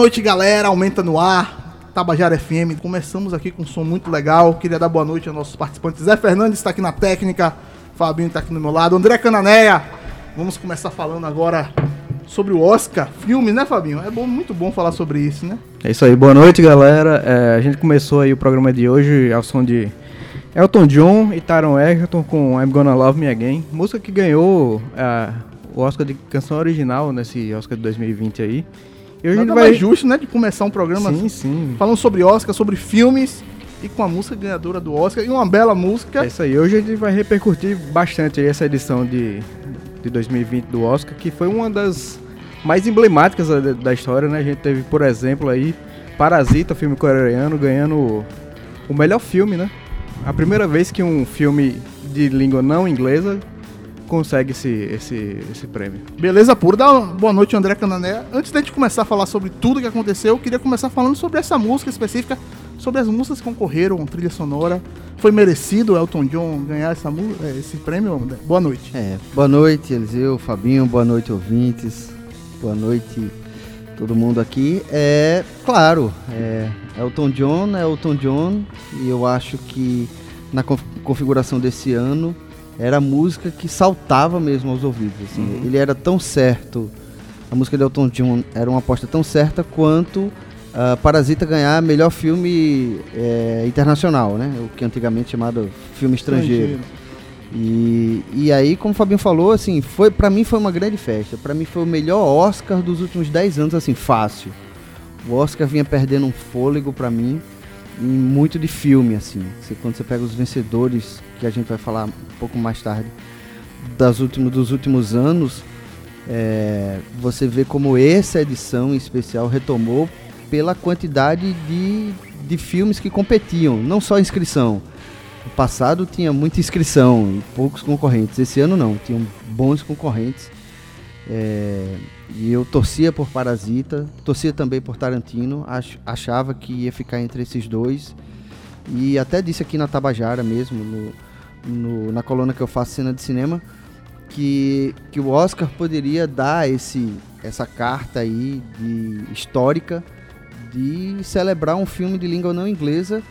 Noite, galera. Aumenta no ar. Tabajara FM. Começamos aqui com um som muito legal. Queria dar boa noite aos nossos participantes. Zé Fernandes está aqui na técnica. Fabinho está aqui do meu lado. André Cananéia. Vamos começar falando agora sobre o Oscar. Filme, né, Fabinho? É bom, muito bom falar sobre isso, né? É isso aí. Boa noite, galera. É, a gente começou aí o programa de hoje ao som de Elton John e Taron Egerton com I'm Gonna Love Me Again. Música que ganhou é, o Oscar de canção original nesse Oscar de 2020 aí. E hoje a gente Nada vai. mais justo, né, de começar um programa Sim, sim. falando sobre Oscar, sobre filmes e com a música ganhadora do Oscar e uma bela música. É isso aí. Hoje a gente vai repercutir bastante essa edição de, de 2020 do Oscar, que foi uma das mais emblemáticas da, da história, né? A gente teve, por exemplo, aí Parasita, filme coreano, ganhando o melhor filme, né? A primeira vez que um filme de língua não inglesa consegue esse, esse, esse prêmio. Beleza pura. Dá uma boa noite, André Canané. Antes da gente começar a falar sobre tudo que aconteceu, eu queria começar falando sobre essa música específica, sobre as músicas que concorreram, trilha sonora. Foi merecido o Elton John ganhar essa, mu- eh, esse prêmio, André? Boa noite. É, boa noite, Eliseu, Fabinho, boa noite, ouvintes, boa noite, todo mundo aqui. É, claro, é, Elton John é Elton John, e eu acho que na conf- configuração desse ano era a música que saltava mesmo aos ouvidos. assim. Ele era tão certo, a música de Elton John era uma aposta tão certa quanto ah, Parasita ganhar melhor filme é, internacional, né? O que antigamente chamado filme estrangeiro. E, e aí, como o Fabinho falou, assim, foi para mim foi uma grande festa. Pra mim foi o melhor Oscar dos últimos 10 anos, assim, fácil. O Oscar vinha perdendo um fôlego pra mim muito de filme, assim. Você, quando você pega os vencedores, que a gente vai falar um pouco mais tarde, das últimos, dos últimos anos, é, você vê como essa edição em especial retomou pela quantidade de, de filmes que competiam, não só inscrição. No passado tinha muita inscrição e poucos concorrentes. Esse ano não, tinham bons concorrentes. É, e eu torcia por Parasita, torcia também por Tarantino, ach- achava que ia ficar entre esses dois. E até disse aqui na Tabajara mesmo, no, no- na coluna que eu faço cena de cinema, que, que o Oscar poderia dar esse, essa carta aí de, histórica de celebrar um filme de língua não inglesa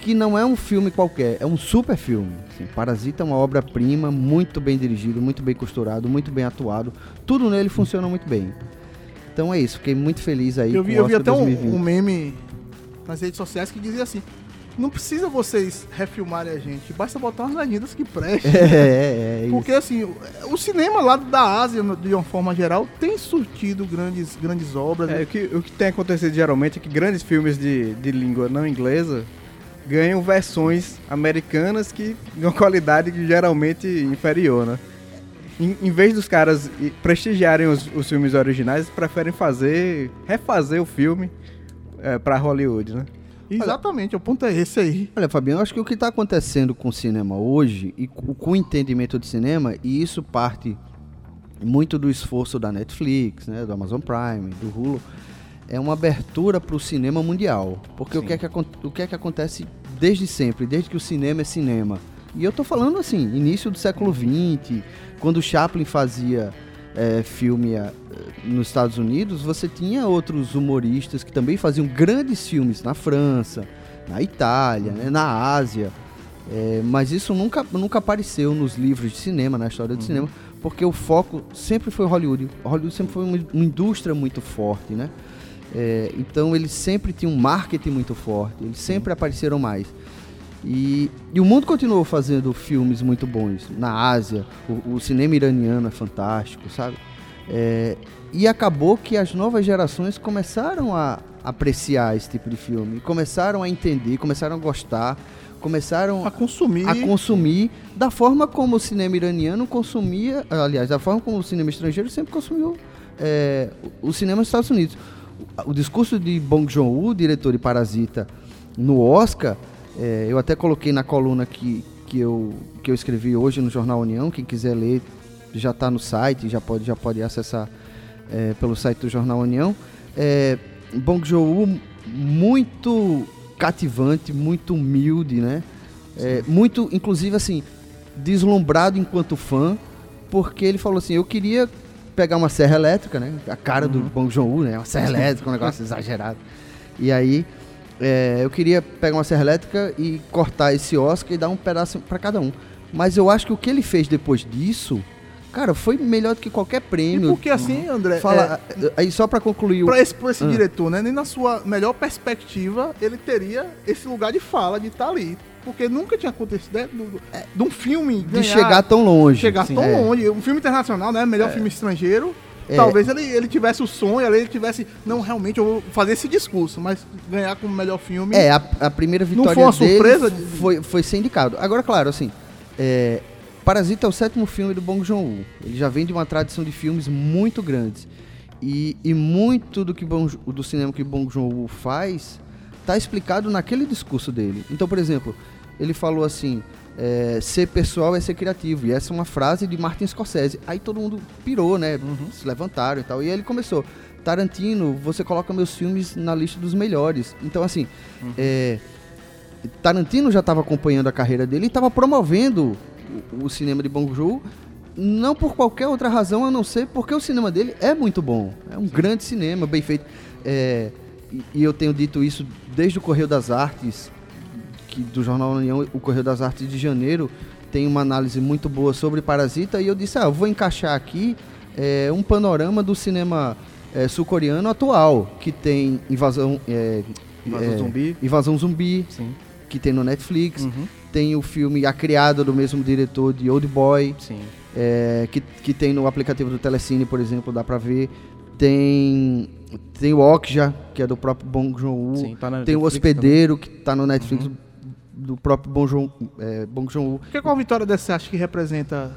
que não é um filme qualquer, é um super filme. Assim, Parasita é uma obra-prima, muito bem dirigido, muito bem costurado, muito bem atuado. Tudo nele funciona muito bem. Então é isso, fiquei muito feliz aí Eu com vi, o eu vi Oscar até um, 2020. um meme nas redes sociais que dizia assim: não precisa vocês refilmarem a gente, basta botar umas legendas que prestem. É, é, é isso. Porque assim, o- cinema lá da Ásia, de uma forma geral, tem surtido grandes, grandes obras. É, o, que, o que tem acontecido geralmente é que grandes filmes de, de língua não inglesa ganham versões americanas que de uma qualidade que geralmente inferior, né? Em, em vez dos caras prestigiarem os, os filmes originais, preferem fazer, refazer o filme é, para Hollywood, né? Exatamente, o ponto é esse aí. Olha, Fabiano, acho que o que está acontecendo com o cinema hoje e com com o entendimento de cinema, e isso parte muito do esforço da Netflix, né, do Amazon Prime, do Hulu, é uma abertura para o cinema mundial. Porque o que, é que, o que é que acontece desde sempre, desde que o cinema é cinema? E eu tô falando assim, início do século XX, quando o Chaplin fazia eh, filme eh, nos Estados Unidos, você tinha outros humoristas que também faziam grandes filmes na França, na Itália, né, na Ásia. É, mas isso nunca, nunca apareceu nos livros de cinema, na história do cinema, porque o foco sempre foi Hollywood. Hollywood sempre foi uma, uma indústria muito forte, né? É, então eles sempre tinham um marketing muito forte, eles sempre apareceram mais. E, e o mundo continuou fazendo filmes muito bons. Na Ásia, o, o cinema iraniano é fantástico, sabe? É, e acabou que as novas gerações começaram a apreciar esse tipo de filme, começaram a entender, começaram a gostar, começaram A consumir. a consumir da forma como o cinema iraniano consumia, aliás, da forma como o cinema estrangeiro sempre consumiu é, o cinema nos Estados Unidos. O, discurso de Bong Joon-ho, diretor de Parasita, no Oscar, é, eu até coloquei na coluna que, que, eu, que eu escrevi hoje no Jornal União, quem quiser ler já está no site, já pode, já pode acessar é, pelo site do Jornal União. É, Bong Joon-ho muito cativante, muito humilde, né? É, muito, inclusive assim, deslumbrado enquanto fã, porque ele falou assim, eu queria pegar uma serra elétrica, né? A cara do Bong Joon-ho, né? Uma serra elétrica, um negócio exagerado. E aí, é, eu queria pegar uma serra elétrica e cortar esse Oscar e dar um pedaço para cada um. Mas eu acho que o que ele fez depois disso, cara, foi melhor do que qualquer E prêmio. porque assim, André, Fala, aí só para concluir, o- Pra esse, pra esse Ah. diretor, né? Nem na sua melhor perspectiva ele teria esse lugar de fala, de estar ali. Porque nunca tinha acontecido né, do- do- de um filme de ganhar- chegar tão longe. chegar Sim, tão é. longe. Um filme internacional, né? Melhor filme estrangeiro. É. talvez ele, ele tivesse o sonho, ele tivesse, não, realmente eu vou fazer esse discurso, mas ganhar como melhor filme. É, a, a primeira Não vitória foi uma surpresa? foi, foi ser indicado. Agora, claro, assim, é, Parasita é o sétimo filme do Bong Joon-ho. Ele já vem de uma tradição de filmes muito grandes. E, e muito do que Bong, do cinema que Bong Joon-ho faz está explicado naquele discurso dele. Então, por exemplo, ele falou assim, é, ser pessoal é ser criativo. E essa é uma frase de Martin Scorsese. Aí todo mundo pirou, né? Se levantaram e tal. E aí ele começou. Tarantino, você coloca meus filmes na lista dos melhores. Então, assim, é, Tarantino já estava acompanhando a carreira dele e estava promovendo o, o cinema de Bong Joon não por qualquer outra razão a não ser porque o cinema dele é muito bom. É um grande cinema, bem feito. É, e, eu tenho dito isso desde o Correio das Artes, que do Jornal União, o Correio das Artes de janeiro tem uma análise muito boa sobre Parasita e eu disse, ah, eu vou encaixar aqui é, um panorama do cinema é, sul-coreano atual, que tem invasão, é, Invasão é, Zumbi. Invasão Zumbi, Sim. que tem no Netflix. Uhum. Tem o filme A Criada, do mesmo diretor de Old Boy, é, que, que tem no aplicativo do Telecine, por exemplo, dá pra ver. Tem, tem o Okja, que é do próprio Bong Joon-ho. Sim, tá na tem o Netflix Hospedeiro, que tá no Netflix, Uhum. do próprio Bong Joon- é, Bong Joon-ho. Que qual vitória dessa você acha que representa?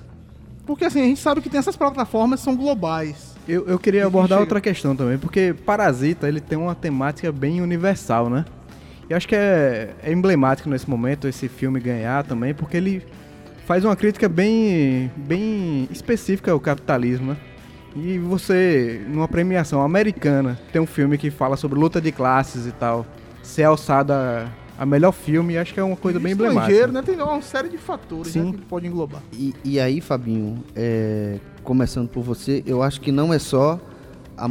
Porque assim, a gente sabe que tem essas plataformas que são globais. Eu, eu queria que abordar chega- outra questão também, porque Parasita ele tem uma temática bem universal, né? E acho que é, é emblemático nesse momento esse filme ganhar também, porque ele faz uma crítica bem, bem específica ao capitalismo, né? E você, numa premiação americana, tem um filme que fala sobre luta de classes e tal, ser alçado a, a melhor filme, acho que é uma coisa bem emblemática. Estrangeiro, né? Tem uma série de fatores Sim. né, que pode englobar. E, e aí, Fabinho, é, começando por você, eu acho que não é só a-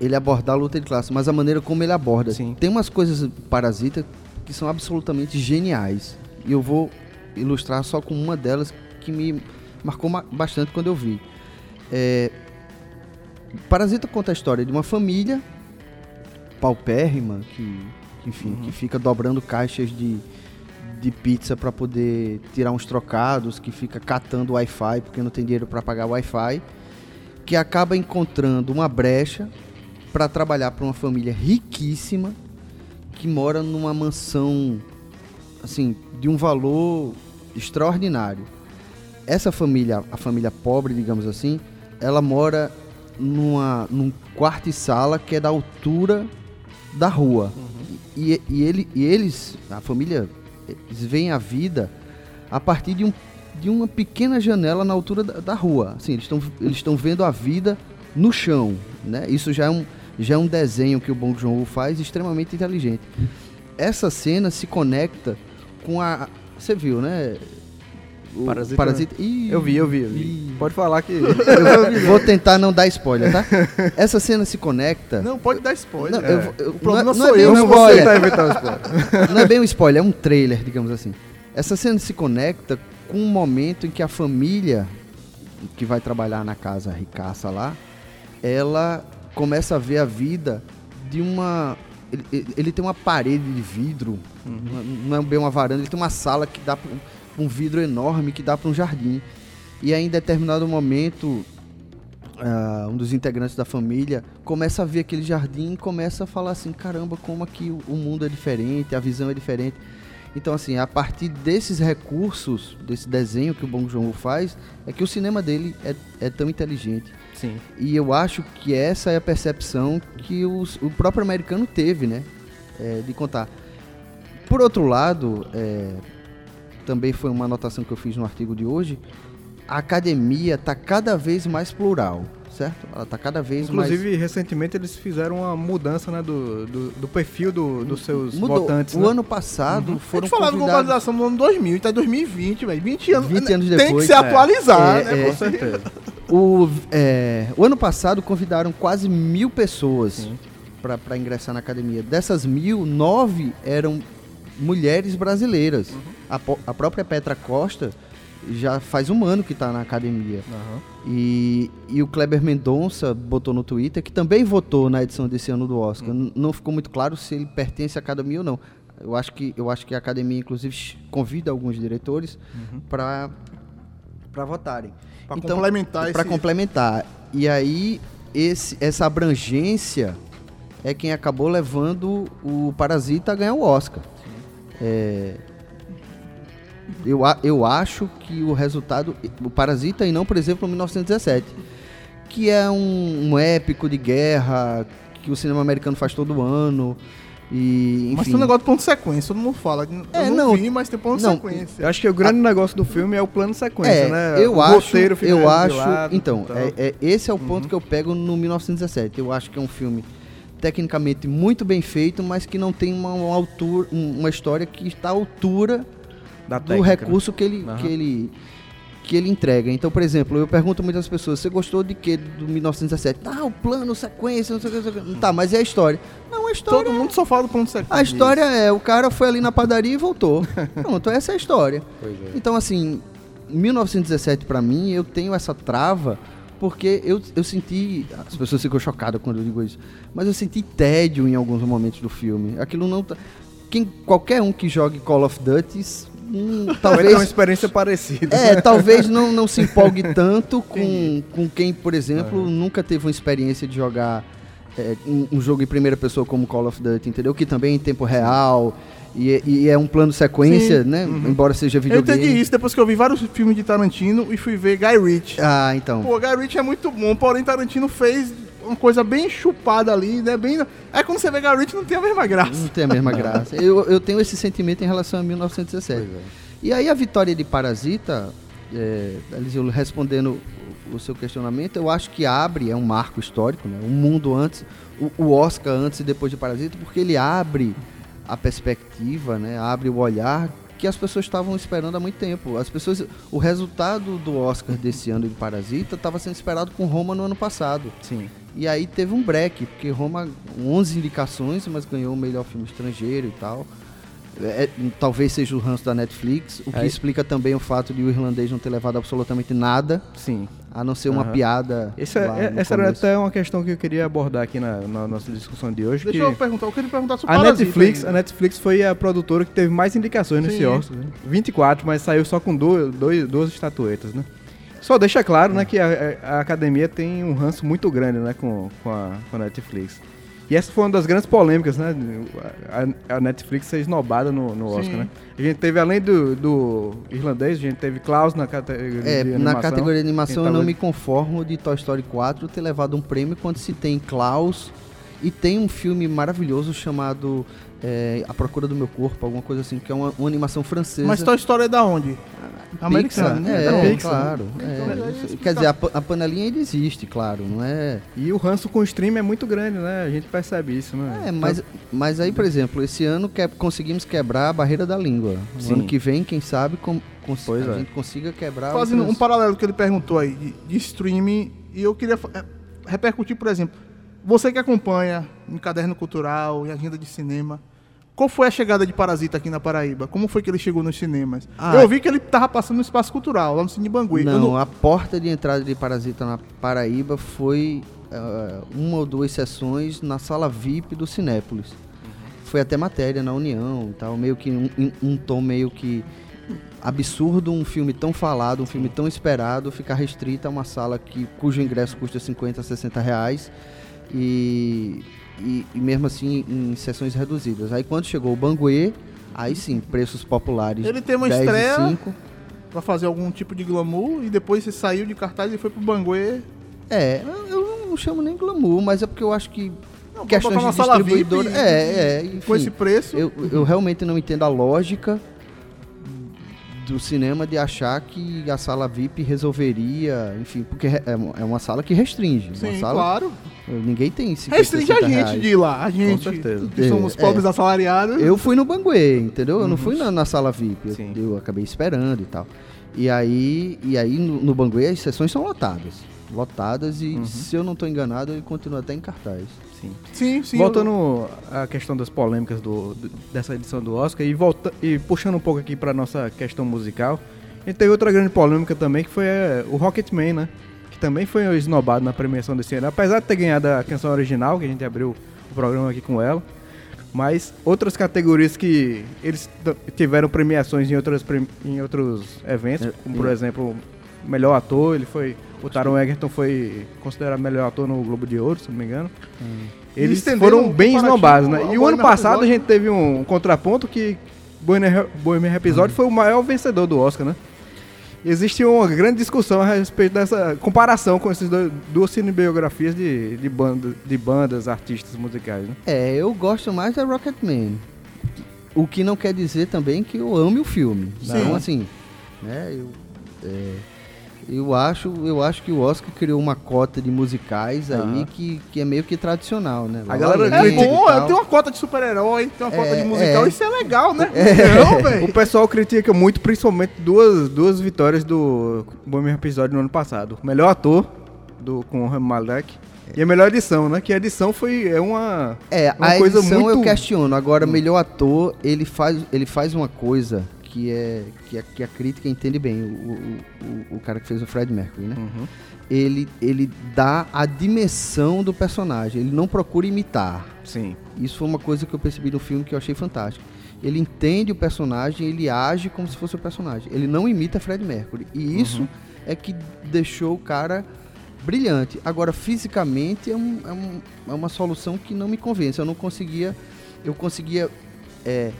ele abordar a luta de classe, mas a maneira como ele aborda. Sim. Tem umas coisas parasita que são absolutamente geniais. E eu vou ilustrar só com uma delas que me marcou ma- bastante quando eu vi. É, Parasita conta a história de uma família paupérrima que, enfim, que fica dobrando caixas de, de pizza para poder tirar uns trocados, que fica catando Wi-Fi porque não tem dinheiro para pagar Wi-Fi, que acaba encontrando uma brecha para trabalhar para uma família riquíssima que mora numa mansão assim de um valor extraordinário. Essa família, a família pobre, digamos assim, ela mora numa, num quarto e sala que é da altura da rua. E, e, ele, e eles, a família, eles veem a vida a partir de, um, de uma pequena janela na altura da, da rua. Assim, eles estão eles vendo a vida no chão, né? Isso já é um, já é um desenho que o Bong Joon-ho faz extremamente inteligente. Essa cena se conecta com a... Você viu, né? O Parasita- Parasita. Ih, Eu vi, eu vi, eu vi. ih. Pode falar que. Eu vou tentar não dar spoiler, tá? Essa cena se conecta. Não, pode dar spoiler. Não, É. eu vou- eu- o problema não é- sou não é bem eu, um não spoiler. você. tá evitando spoiler. Não é bem um spoiler, é um trailer, digamos assim. Essa cena se conecta com um momento em que a família que vai trabalhar na casa ricaça lá, ela começa a ver a vida de uma. Ele, ele- tem uma parede de vidro, não- não é bem uma varanda, ele tem uma sala que dá para um vidro enorme que dá para um jardim. E aí, em determinado momento, ah, um dos integrantes da família começa a ver aquele jardim e começa a falar assim, caramba, como aqui o mundo é diferente, a visão é diferente. Então, assim, a partir desses recursos, desse desenho que o Bong Joon-ho faz, é que o cinema dele é, é tão inteligente. Sim. E eu acho que essa é a percepção que os- o próprio americano teve, né? É, de contar. Por outro lado, é, também foi uma anotação que eu fiz no artigo de hoje, a academia está cada vez mais plural, certo? Ela está cada vez Inclusive, recentemente eles fizeram uma mudança né, do, do, do perfil do- dos seus mais... Mudou. votantes. o né? ano passado Uhum. Foram gente falar de convidados... globalização no ano 2000, tá em 2020, velho. 20 anos. 20 anos Tem que depois, se é. atualizar, É, né? é. Com certeza. O, é, o ano passado convidaram quase mil pessoas para ingressar na academia. Dessas mil, nove eram mulheres brasileiras. Uhum. A, a própria Petra Costa já faz um ano que está na academia. Aham. E, e o Kleber Mendonça botou no Twitter que também votou na edição desse ano do Oscar. Uhum. Não ficou muito claro se ele pertence à academia ou não. Eu acho que, eu acho que a academia, inclusive, convida alguns diretores Uhum. para para votarem. Pra complementar Para esse- complementar. E aí, esse, essa abrangência é quem acabou levando o Parasita a ganhar o Oscar. É, eu, a- eu acho que o resultado. O Parasita e não, por exemplo, o 1917. Que é um, um épico de guerra que o cinema americano faz todo ano. E, enfim. Mas tem um negócio de ponto de sequência, todo mundo fala. Eu É, não, não. vi, mas tem ponto de Não, sequência. Eu acho que o grande negócio do filme é o plano sequência, É, né? eu o acho, roteiro fica eu de acho, lado, então, é, é- esse é o ponto que eu pego no 1917. Eu acho que é um filme tecnicamente muito bem feito, mas que não tem uma, uma altura, um- uma história que está à altura da do técnica, né? recurso que ele, Aham. que ele que ele entrega. Então, por exemplo, eu pergunto muitas pessoas: você gostou de que do 1917? Ah, o plano, sequência, não sei o que, não sei o que. Tá, mas e a história? Não, a história. Todo mundo só fala do de sequência. A história é, o cara foi ali na padaria e voltou. Pronto, essa é a história. Pois é. Então, assim, 1917 pra mim, eu tenho essa trava porque eu, eu senti. As pessoas ficam chocadas quando eu digo isso. Mas eu senti tédio em alguns momentos do filme. Aquilo não. tá- Quem, qualquer um que jogue Call of Duty. Hum, Vai ter uma talvez. experiência parecida. É, talvez não, não se empolgue tanto com, com quem, por exemplo, nunca teve uma experiência de jogar é, um, um jogo em primeira pessoa como Call of Duty, entendeu? Que também é em tempo real e, é- e é um plano sequência, Sim, né? uhum. Embora seja Eu videogame. entendi isso depois que eu vi vários filmes de Tarantino e fui ver Guy Ritchie. Ah, então. Pô, Guy Ritchie é muito bom, porém Tarantino fez uma coisa bem chupada ali, né? Bem... Aí quando você vê Ritchie não tem a mesma graça. Não tem a mesma graça. Eu, eu tenho esse sentimento em relação a 1917. E aí a vitória de Parasita, é, Eliseu, respondendo o, o seu questionamento, eu acho que abre, é um marco histórico, né? Um mundo antes, o, o Oscar antes e depois de Parasita, porque ele abre a perspectiva, né? Abre o olhar que as pessoas estavam esperando há muito tempo. As pessoas, o resultado do Oscar desse ano de Parasita estava sendo esperado com Roma no ano passado. Sim. E aí teve um break, porque Roma, 11 indicações, mas ganhou o melhor filme estrangeiro e tal. É, talvez seja o ranço da Netflix, o que Aí- explica também o fato de o irlandês não ter levado absolutamente nada, Sim. a não ser uma Aham. piada. É- é- essa era começo. até uma questão que eu queria abordar aqui na, na nossa discussão de hoje. Deixa eu perguntar, eu queria perguntar sobre a Parasita Netflix, ainda. a Netflix foi a produtora que teve mais indicações nesse Sim. Oscar. né? 24, mas saiu só com do- dois, duas estatuetas, né? Só deixa claro, né, que a, a- academia tem um ranço muito grande, né, com, com, a, com a Netflix. E essa foi uma das grandes polêmicas, né? A, a Netflix ser esnobada no, no Oscar, Sim. né? A gente teve, além do, do irlandês, a gente teve Klaus na categoria É, de na animação. categoria de animação eu Quem não tava- me conformo de Toy Story 4 ter levado um prêmio quando se tem Klaus e tem um filme maravilhoso chamado é, A Procura do Meu Corpo, alguma coisa assim, que é uma, uma animação francesa. Mas Toy Story é da onde? Americana, né? É, Da é, Pixar. claro. Então, é, explica- quer dizer, a, a panelinha ainda existe, claro, não é... E o ranço com o stream é muito grande, né? A gente percebe isso, né? É, mas, mas aí, por exemplo, esse ano que, conseguimos quebrar a barreira da língua. Sim. ano que vem, quem sabe, com, cons- Pois a é. gente consiga quebrar Fazendo outras- um paralelo que ele perguntou aí, de, de streaming, e eu queria é, repercutir, por exemplo, você que acompanha em caderno cultural, em agenda de cinema, qual foi a chegada de Parasita aqui na Paraíba? Como foi que ele chegou nos cinemas? Ah, eu vi que ele tava passando no espaço cultural, lá no Cine Banguê. Eu Não, a porta de entrada de Parasita na Paraíba foi ah, uma ou duas sessões na sala VIP do Cinépolis. Foi até matéria na União e tal, meio que um, um- um tom meio que absurdo um filme tão falado, um filme tão esperado, ficar restrito a uma sala que, cujo ingresso custa 50, 60 reais e, e, e mesmo assim em sessões reduzidas. Aí quando chegou o Banguê, aí sim, preços populares Ele tem uma 10 e estreia 5. pra fazer algum tipo de glamour, e depois você saiu de cartaz e foi pro Banguê. É, eu- não chamo nem glamour, mas é porque eu acho que Não, questões de VIP distribuidora... e- é, é, Com esse enfim, preço. eu, eu realmente não entendo a lógica do cinema de achar que a sala VIP resolveria, enfim, porque é é uma- é uma sala que restringe. uma Sim, sala, claro. Ninguém tem 50, Restringe a 60 gente reais. de ir lá. A gente, certeza. que somos É, pobres assalariados. Eu fui no Banguê, entendeu? Eu não fui na, na sala VIP. Eu, eu acabei esperando e tal. E aí, e aí no, no Banguê as sessões são lotadas. Lotadas e, se eu não estou enganado, ele continua até em cartaz. Sim. Sim, sim. Voltando à questão das polêmicas do, do- dessa edição do Oscar e, volta, e puxando um pouco aqui para nossa questão musical, a gente teve outra grande polêmica também, que foi é, o Rocketman, né? Que também foi esnobado na premiação desse ano. Apesar de ter ganhado a canção original, que a gente abriu o programa aqui com ela, mas outras categorias que eles tiveram premiações em, outras, em outros eventos, É, como por é. exemplo melhor ator, ele foi. O Taron Egerton foi considerado melhor ator no Globo de Ouro, se não me engano. Eles estendendo foram bem esnobados, né? E o ano passado a gente teve um contraponto que Bohemian Bohemian Rhapsody foi o maior vencedor do Oscar, né? Existe uma grande discussão a respeito dessa comparação com essas duas cinebiografias de, de, banda, de bandas, artistas musicais, né? É, eu gosto mais da Rocketman. O que não quer dizer também que eu ame o filme. Sim. Então, assim, né, eu, é, eu, acho, eu acho que o Oscar criou uma cota de musicais aí Aham. que, que é meio que tradicional, né? A galera É bom, tem uma cota de super-herói, tem uma cota É, de musical, é. isso é legal, né? Não, velho. O pessoal critica muito, principalmente, duas, duas vitórias do Bohemian Rhapsody no ano passado. O melhor ator do, com o Rami Malek e a melhor edição, né? Que a edição foi é uma, É, uma a coisa edição muito... eu questiono. Agora, melhor ator, ele faz, ele faz uma coisa que é que a, que a crítica entende bem. O, o, o, cara que fez o Fred Mercury, né? Uhum. Ele, ele dá a dimensão do personagem. Ele não procura imitar. Sim. Isso foi uma coisa que eu percebi no filme que eu achei fantástico. Ele entende o personagem, ele age como se fosse o personagem. Ele não imita Fred Mercury. E isso é que deixou o cara brilhante. Agora, fisicamente, é, um- é um- é uma solução que não me convence. Eu não conseguia. Eu conseguia é,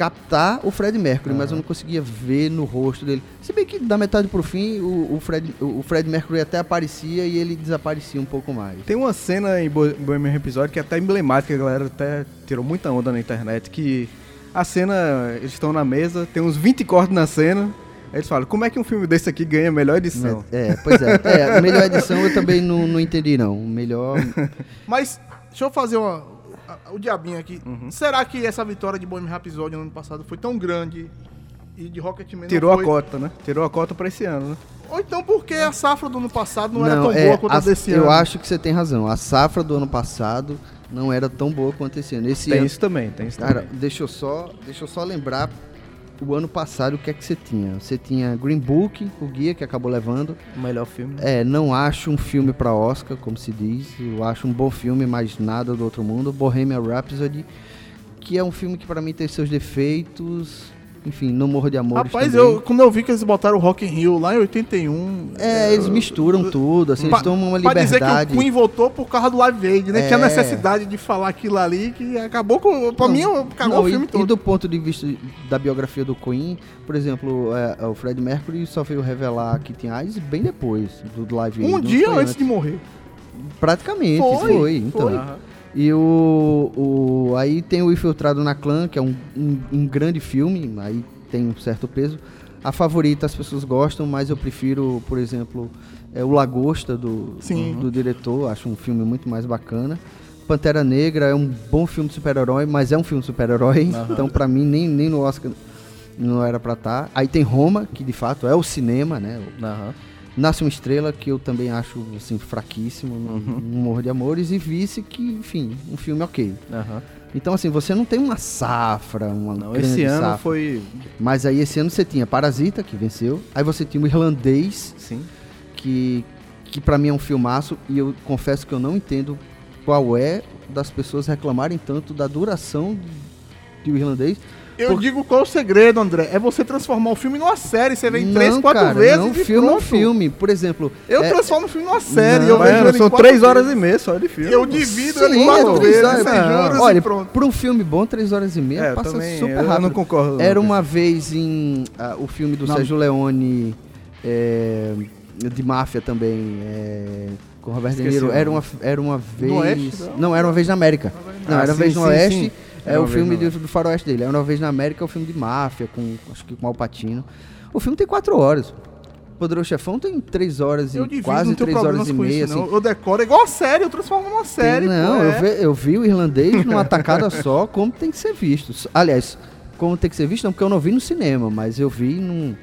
captar o Fred Mercury, mas eu não conseguia ver no rosto dele. Se bem que da metade pro fim, o, o Fred, o Fred Mercury até aparecia e ele desaparecia um pouco mais. Tem uma cena em Bo- Bohemian Rhapsody que é até emblemática, a galera até tirou muita onda na internet, que a cena, eles estão na mesa, tem uns 20 cortes na cena, aí eles falam, como é que um filme desse aqui ganha a melhor edição? É, pois é. É, melhor edição eu também não, não entendi, não. Melhor. Mas, deixa eu fazer uma, o diabinho aqui. Uhum. Será que essa vitória de Bohemian Rhapsody no ano passado foi tão grande e de Rocketman não Tirou a foi? cota, né? Tirou a cota pra esse ano, né? Ou então porque a safra do ano passado não, era tão é, boa quanto a a- desse eu ano? acho que você tem razão. A safra do ano passado não era tão boa quanto esse ano. Esse Tem ano, isso também, tem isso cara, também. deixa eu só, deixa eu só lembrar o ano passado o que é que você tinha. Você tinha Green Book, o guia que acabou levando. O melhor filme. É, não acho um filme pra Oscar, como se diz. Eu acho um bom filme, mas nada do outro mundo. Bohemian Rhapsody, que é um filme que pra mim tem seus defeitos. Enfim, não morro de amor. Rapaz, eu, quando eu vi que eles botaram o Rock in Rio lá em 81... É, eles misturam tudo, assim, eles tomam uma Pra dizer que liberdade. o Queen voltou por causa do Live Aid, né? É. Tinha necessidade de falar aquilo ali que acabou com... Pra Não, mim, cagou não, o filme e, todo. E do ponto de vista da biografia do Queen, por exemplo, é, o Fred Mercury só veio revelar que tinha AIDS bem depois do Live Aid. Um dia foi antes de morrer. Praticamente, Foi, foi. então. foi. E o, o. Aí tem o Infiltrado na Clã, que é um, um, um grande filme, aí tem um certo peso. A favorita as pessoas gostam, mas eu prefiro, por exemplo, é o Lagosta do, Sim. do diretor, acho um filme muito mais bacana. Pantera Negra é um bom filme de super-herói, mas é um filme de super-herói, então pra mim nem, nem no Oscar não era pra estar. Aí tem Roma, que de fato é o cinema, né? Aham. Nasce uma Estrela, que eu também acho assim, fraquíssimo, Uhum. não morro de amores, e Vice, que, enfim, um filme ok. Aham. Então, assim, você não tem uma safra, uma Não, esse ano safra. foi. Mas aí esse ano você tinha Parasita, que venceu, aí você tinha o Irlandês, Sim. que, que para mim é um filmaço, e eu confesso que eu não entendo qual é das pessoas reclamarem tanto da duração de o Irlandês. Eu Por- digo qual é o segredo, André. É você transformar o filme numa série. Você vem não, três, quatro cara, vezes não, e filme é um pronto. filme. Por exemplo, Eu é- transformo o filme numa série. Não, eu vejo Mano, ele são três horas vezes. e meia só de filme. Eu divido Sim, ele quatro três vezes, horas- sem juros Olha, e pronto. por um filme bom, três horas e meia É, passa também, super eu rápido. não concordo. Era uma vez em ah, o filme do Não. Sérgio Leone é, de máfia também, é, com Robert De Esqueci Niro. o Era uma, era uma vez. Oeste, não? não, era uma vez na América. Não, Ah, era uma sim, vez no sim, Oeste. sim. É o uma vez filme do, do faroeste dele. Era uma vez na América, é o filme de máfia, com acho que com Alpatino. O filme tem quatro horas. Poderoso Chefão tem três horas Eu e divido, quase três horas e meia. isso, assim. Eu decoro. É igual a série, eu transformo numa série. Tem- não, eu, é. ve- eu vi o irlandês numa tacada só, como tem que ser visto. Aliás, como tem que ser visto, não, porque eu não vi no cinema, mas eu vi num.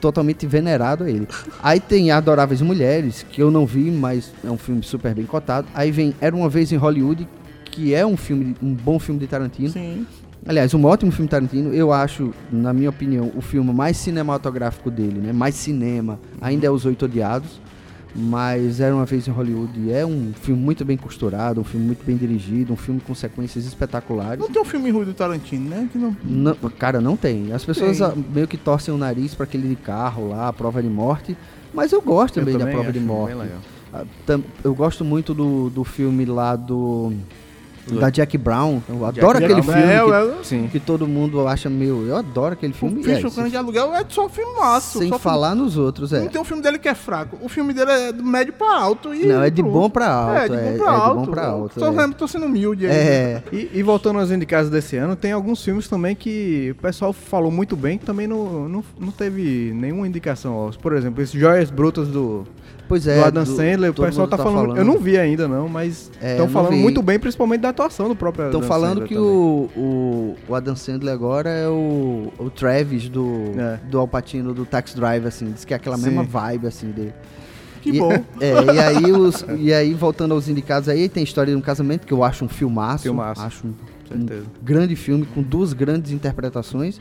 totalmente venerado a ele. Aí tem Adoráveis Mulheres, que eu não vi, mas é um filme super bem cotado. Aí vem Era Uma Vez em Hollywood, que é um filme, um bom filme de Tarantino. Sim. Aliás, um ótimo filme Tarantino. Eu acho, na minha opinião, o filme mais cinematográfico dele, né? Mais cinema, ainda é Os Oito Odiados. Mas Era Uma Vez em Hollywood é um filme muito bem costurado, um filme muito bem dirigido, um filme com sequências espetaculares. Não tem um filme ruim do Tarantino, né? Que não... Não, cara, não tem. As pessoas Tem. ah, meio que torcem o nariz para aquele de carro lá, a prova de morte. Mas eu gosto também, da prova de morte. bem legal. Ah, Eu gosto muito do, do filme lá do. Da Jack Brown. Eu adoro Jack aquele Brown. filme. É, que, é, Sim. que todo mundo acha meu. Eu adoro aquele filme. o é, o Cana de Aluguel é só filmaço. sem só falar nos outros, filme- é. Não tem um filme dele que é fraco. O filme dele é do médio pra alto. E Não, é de pronto. bom pra alto. É, de bom pra é alto. de bom pra alto. Tô, é. sendo- tô sendo humilde aí. É, E, e voltando aos indicados desse ano, tem alguns filmes também que o pessoal falou muito bem, que também não, não, não teve nenhuma indicação. Por exemplo, esses Joias Brutas do, pois do é. Adam do- Sandler, o pessoal mundo tá, falando, Eu não vi ainda não, mas É, estão não falando muito bem, principalmente da atuação do próprio Estão Adam falando Sandler que o, o, o Adam Sandler agora é o, o Travis do, É. do Alpatino do Tax Drive, assim. Diz que é aquela Sim. mesma vibe, assim, dele. Que e, bom. É, e aí, os, e aí, voltando aos indicados aí, tem História de um Casamento, que eu acho um filmaço. Filmaço. Acho um, um grande filme, com duas grandes interpretações.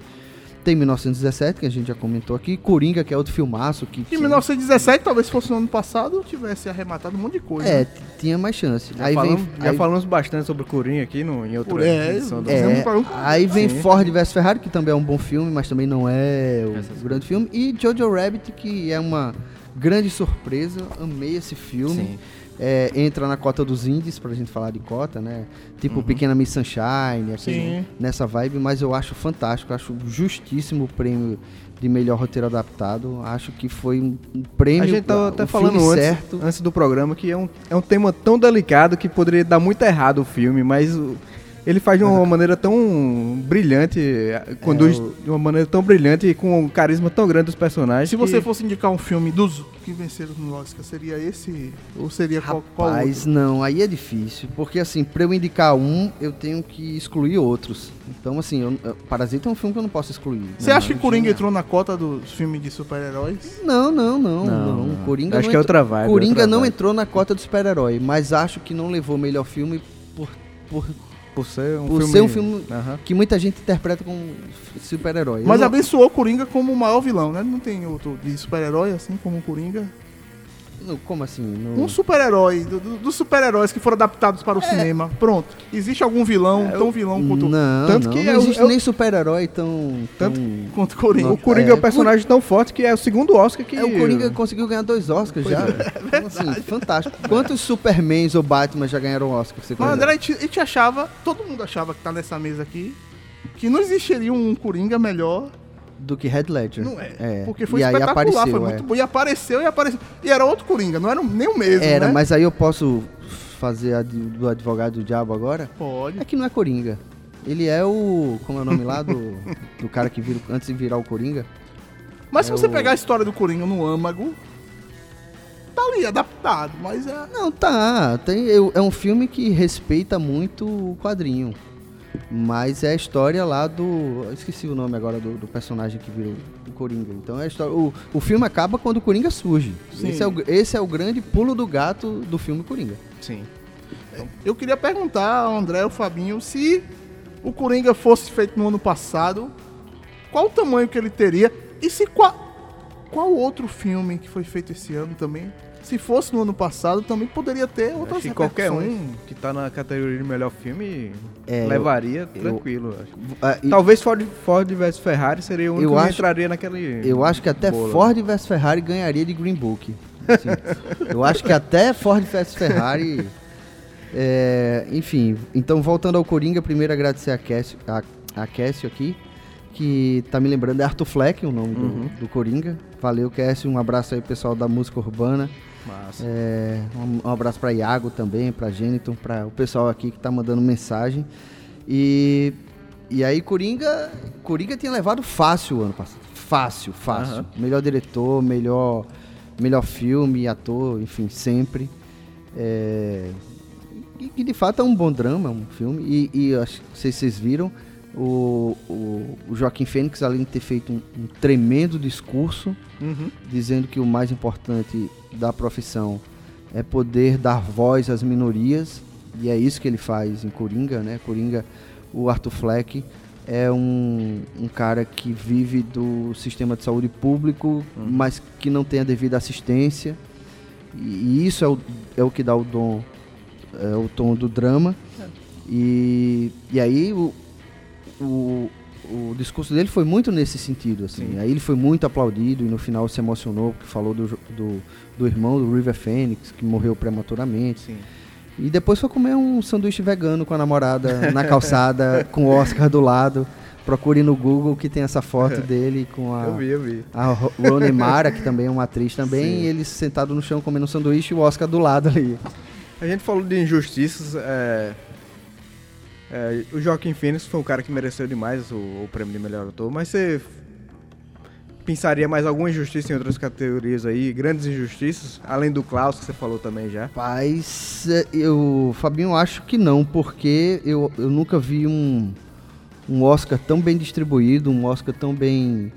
Tem 1917, que a gente já comentou aqui. Coringa, que é outro filmaço. Que Em tinha- 1917, talvez fosse no ano passado, tivesse arrematado um monte de coisa. É, né? tinha mais chance. Já, aí falamos, vem, já aí, falamos bastante sobre o Corinha aqui no, em outra é, edição do é. É, aí vem Sim. Ford vs Ferrari, que também é um bom filme, mas também não é o Essas grande filme. E Jojo Rabbit, que é uma grande surpresa. Amei esse filme. Sim. É, entra na cota dos indies, pra gente falar de cota, né? Tipo Pequena Miss Sunshine, aquele- nessa vibe, mas eu acho fantástico, acho justíssimo o prêmio de melhor roteiro adaptado. Acho que foi um, um prêmio. A gente tava até filme falando antes, certo. antes do programa que é um, é um tema tão delicado que poderia dar muito errado o filme, mas o- ele faz de uma maneira tão brilhante, conduz É, o- de uma maneira tão brilhante e com um carisma tão grande dos personagens. Se que- você fosse indicar um filme dos que venceram no Oscar, seria esse? Ou seria qual, qual Rapaz, outro? não, aí é difícil. Porque assim, pra eu indicar um, eu tenho que excluir outros. Então, assim, eu- eu- Parasita é um filme que eu não posso excluir. Você Não, acha que Coringa tinha- entrou na cota dos filmes de super-heróis? Não, não, não, Não, não. não. Coringa Acho não que é entrou- outra vibe, Coringa outra não vibe. entrou na cota do super-herói, mas acho que não levou o melhor filme por, por por ser um por filme... ser um filme que muita gente interpreta como super-herói. Mas não- abençoou o Coringa como o maior vilão, né? Não tem outro de super-herói assim como o Coringa. Como assim? Não- Um super-herói, do- do- dos super-heróis que foram adaptados para o cinema. Pronto. Existe algum vilão, tão vilão quanto, Não, Tanto não, que não é existe é nem super-herói tão, Tanto- tão- quanto o Coringa? O Coringa é, É, um personagem tão forte que é o segundo Oscar que... É, o Coringa conseguiu ganhar dois Oscars já. Então, assim, fantástico. Quantos Supermans ou Batman já ganharam Oscar? Você Mas, conhece? André, a gente, a gente achava, todo mundo achava que tá nessa mesa aqui, que não existiria um Coringa melhor. Do que Red Ledger. Não é. Porque foi e espetacular, apareceu, foi é. muito bom. E apareceu e apareceu. E era outro Coringa, não era nem o mesmo. Era, né? mas aí eu posso fazer a do advogado do diabo agora? Pode. É que não é Coringa. Ele é o. Como é o nome lá do, do cara que vira, antes de virar o Coringa? Mas se É você o- pegar a história do Coringa no âmago, tá ali, adaptado. Mas é. Não, tá. Tem, eu- é um filme que respeita muito o quadrinho. Mas é a história lá do. esqueci o nome agora do, do personagem que virou o Coringa. Então é a história. O, o filme acaba quando o Coringa surge. Sim. Esse é, o, esse é o grande pulo do gato do filme Coringa. Sim. Eu queria perguntar ao André e ao Fabinho se o Coringa fosse feito no ano passado, qual o tamanho que ele teria? E se qual, qual outro filme que foi feito esse ano também? Se fosse no ano passado, também poderia ter outras Acho que qualquer um que tá na categoria de melhor filme É, levaria eu- tranquilo. acho. Ah, e- Talvez Ford, Ford vs Ferrari seria o único Eu que acho- entraria naquele. Eu acho que até bolo. Ford vs Ferrari ganharia de Green Book. Assim, eu acho que até Ford vs Ferrari. é, enfim, então voltando ao Coringa, primeiro agradecer a Cassio, a, a Cassio aqui, que tá me lembrando, é Arthur Fleck o nome do- Uhum. do, Coringa. Valeu, Cassio, um abraço aí pessoal da música urbana. É, um, um abraço para Iago também, para Geniton, para o pessoal aqui que tá mandando mensagem. E, e aí Coringa, Coringa tinha levado fácil o ano passado. Fácil, fácil. Aham. Melhor diretor, melhor, melhor filme, ator, enfim, sempre. É, e, e de fato é um bom drama, um filme. E, e eu acho, não sei se vocês viram, o, o, o Joaquim Fênix, além de ter feito um- um tremendo discurso, Uhum. dizendo que o mais importante da profissão é poder dar voz às minorias, e é isso que ele faz em Coringa, né? Coringa, o Arthur Fleck é um, um cara que vive do sistema de saúde público, mas que não tem a devida assistência. E, e isso é o, é o que dá o dom, é o tom do drama. E, e aí o, o, o discurso dele foi muito nesse sentido, assim. Aí ele foi muito aplaudido e no final se emocionou porque falou do, do, do irmão do River Phoenix, que morreu prematuramente. Sim. E depois foi comer um sanduíche vegano com a namorada na calçada, com o Oscar do lado. Procure no Google que tem essa foto dele com a, Eu vi, eu vi. a Rooney Mara, que também é uma atriz também, Sim. e ele sentado no chão comendo um sanduíche e o Oscar do lado ali. A gente falou de injustiças. é, é, o Joaquim Phoenix foi um cara que mereceu demais o, o prêmio de melhor ator, mas você pensaria mais alguma injustiça em outras categorias aí? Grandes injustiças? Além do Klaus, que você falou também já. Rapaz, é, eu, Fabinho, acho que não, porque eu, eu nunca vi um, um Oscar tão bem distribuído, um Oscar tão bem,